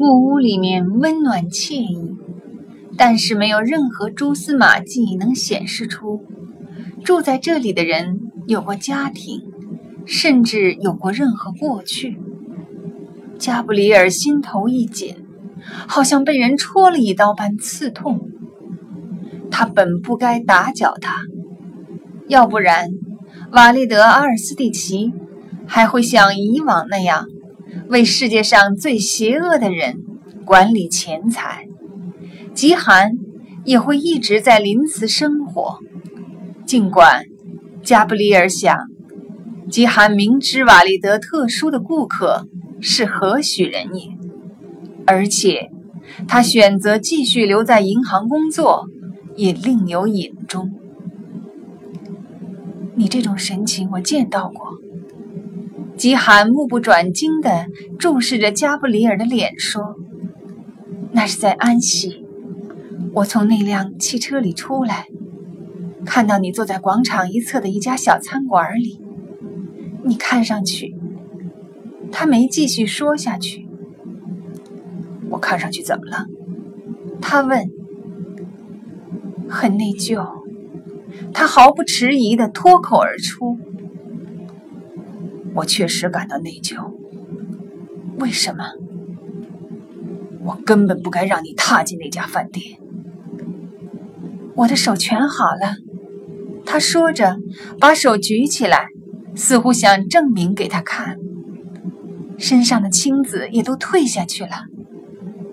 木屋里面温暖惬意，但是没有任何蛛丝马迹能显示出住在这里的人有过家庭，甚至有过任何过去。加布里尔心头一紧，好像被人戳了一刀般刺痛。他本不该打搅他，要不然瓦利德阿尔斯蒂奇还会像以往那样。为世界上最邪恶的人管理钱财，极寒也会一直在林茨生活。尽管加布里尔想，极寒明知瓦利德特殊的顾客是何许人也，而且他选择继续留在银行工作，也另有隐衷。你这种神情，我见到过。吉罕目不转睛地注视着加布里尔的脸，说：“那是在安息。我从那辆汽车里出来，看到你坐在广场一侧的一家小餐馆里。你看上去……”他没继续说下去。我看上去怎么了？他问。很内疚。他毫不迟疑地脱口而出。我确实感到内疚。为什么？我根本不该让你踏进那家饭店。我的手全好了。他说着，把手举起来，似乎想证明给他看。身上的青紫也都退下去了。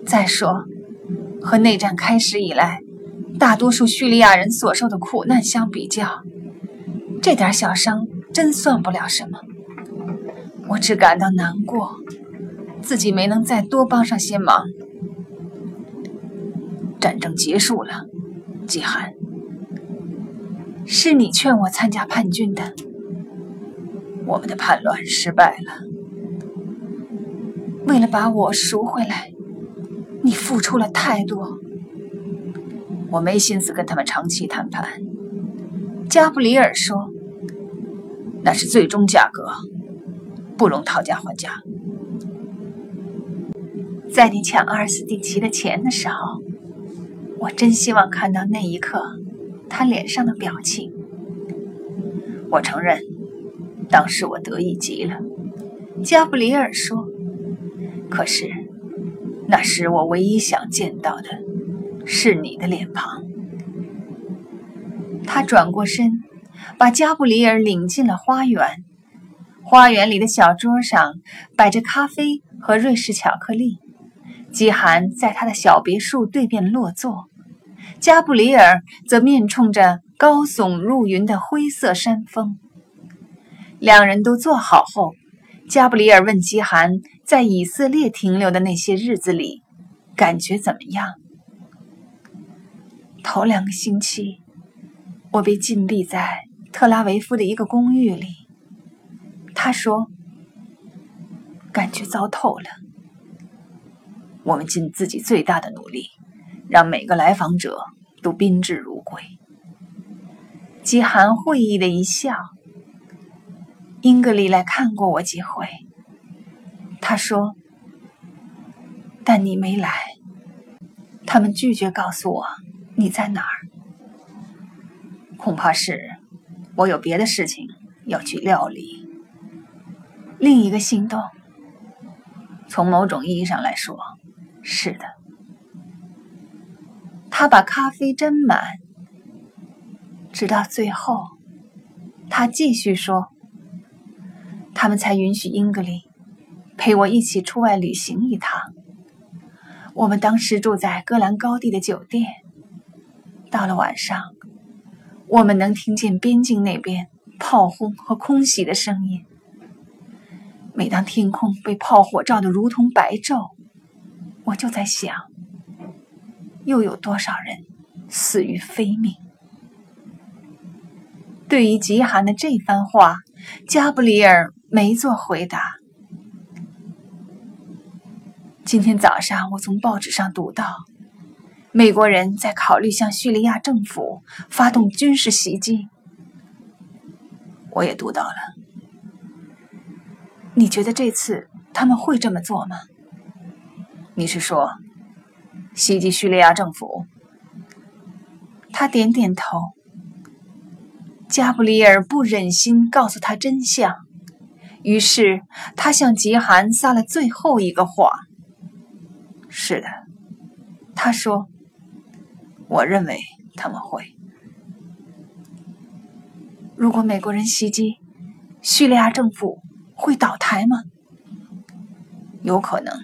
再说，和内战开始以来，大多数叙利亚人所受的苦难相比较，这点小伤真算不了什么。我只感到难过，自己没能再多帮上些忙。战争结束了，季寒，是你劝我参加叛军的。我们的叛乱失败了。为了把我赎回来，你付出了太多。我没心思跟他们长期谈判。加布里尔说：“那是最终价格。”不容讨价还价。在你抢阿尔斯蒂奇的钱的时候，我真希望看到那一刻他脸上的表情。我承认，当时我得意极了。加布里尔说：“可是，那时我唯一想见到的是你的脸庞。”他转过身，把加布里尔领进了花园。花园里的小桌上摆着咖啡和瑞士巧克力。基寒在他的小别墅对面落座，加布里尔则面冲着高耸入云的灰色山峰。两人都坐好后，加布里尔问基寒，在以色列停留的那些日子里，感觉怎么样？头两个星期，我被禁闭在特拉维夫的一个公寓里。他说：“感觉糟透了。我们尽自己最大的努力，让每个来访者都宾至如归。”基寒会意的一笑。英格丽来看过我几回，他说：“但你没来，他们拒绝告诉我你在哪儿。恐怕是我有别的事情要去料理。”另一个行动，从某种意义上来说，是的。他把咖啡斟满，直到最后，他继续说：“他们才允许英格丽陪我一起出外旅行一趟。我们当时住在戈兰高地的酒店。到了晚上，我们能听见边境那边炮轰和空袭的声音。”每当天空被炮火照得如同白昼，我就在想，又有多少人死于非命？对于极寒的这番话，加布里尔没做回答。今天早上，我从报纸上读到，美国人在考虑向叙利亚政府发动军事袭击。我也读到了。你觉得这次他们会这么做吗？你是说袭击叙利亚政府？他点点头。加布里尔不忍心告诉他真相，于是他向吉寒撒了最后一个谎。是的，他说：“我认为他们会。如果美国人袭击，叙利亚政府会倒台吗？有可能。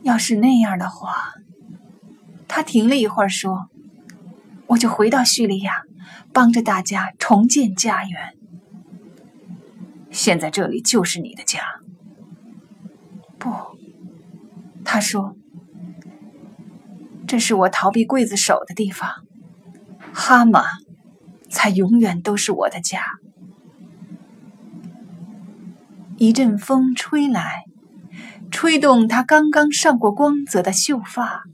要是那样的话，他停了一会儿说：“我就回到叙利亚。”帮着大家重建家园。现在这里就是你的家。不，他说，这是我逃避刽子手的地方。哈马才永远都是我的家。一阵风吹来，吹动他刚刚上过光泽的秀发，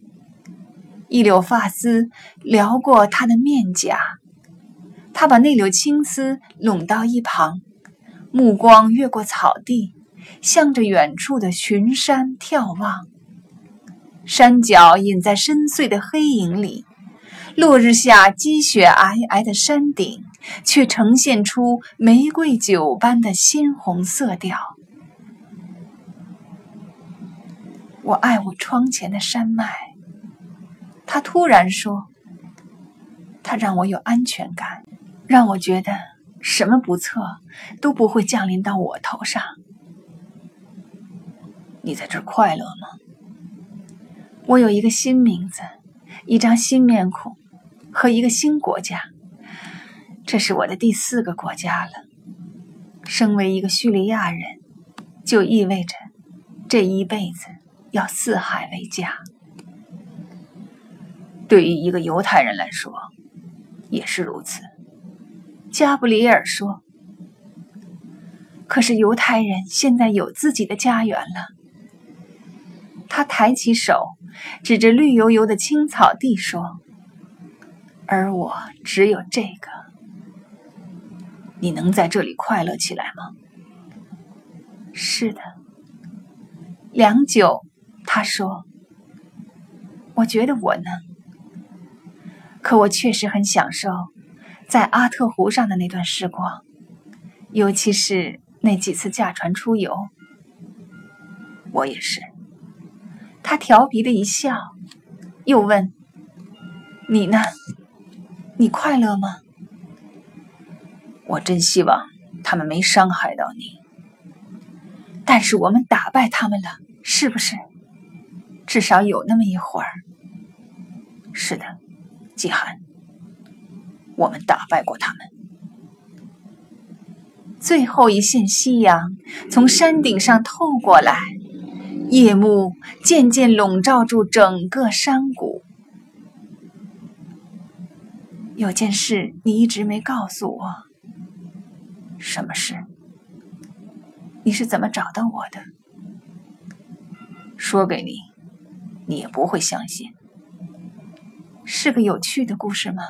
一绺发丝撩过他的面颊。他把那绺青丝拢到一旁，目光越过草地，向着远处的群山眺望。山脚隐在深邃的黑影里，落日下积雪皑皑的山顶却呈现出玫瑰酒般的鲜红色调。我爱我窗前的山脉，他突然说，它让我有安全感。让我觉得什么不测都不会降临到我头上。你在这快乐吗？我有一个新名字，一张新面孔，和一个新国家。这是我的第四个国家了。身为一个叙利亚人，就意味着这一辈子要四海为家。对于一个犹太人来说，也是如此。加布里尔说：“可是犹太人现在有自己的家园了。”他抬起手，指着绿油油的青草地说：“而我只有这个。你能在这里快乐起来吗？”“是的。”良久，他说：“我觉得我能。可我确实很享受。”在阿特湖上的那段时光，尤其是那几次驾船出游，我也是。他调皮的一笑，又问：“你呢？你快乐吗？”我真希望他们没伤害到你。但是我们打败他们了，是不是？至少有那么一会儿。是的，季寒。我们打败过他们。最后一线夕阳从山顶上透过来，夜幕渐渐笼罩住整个山谷。有件事你一直没告诉我，什么事？你是怎么找到我的？说给你，你也不会相信。是个有趣的故事吗？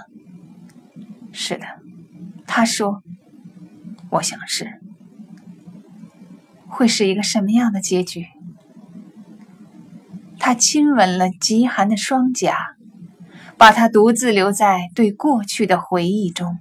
是的，他说：“我想是，会是一个什么样的结局？”他亲吻了极寒的双颊，把他独自留在对过去的回忆中。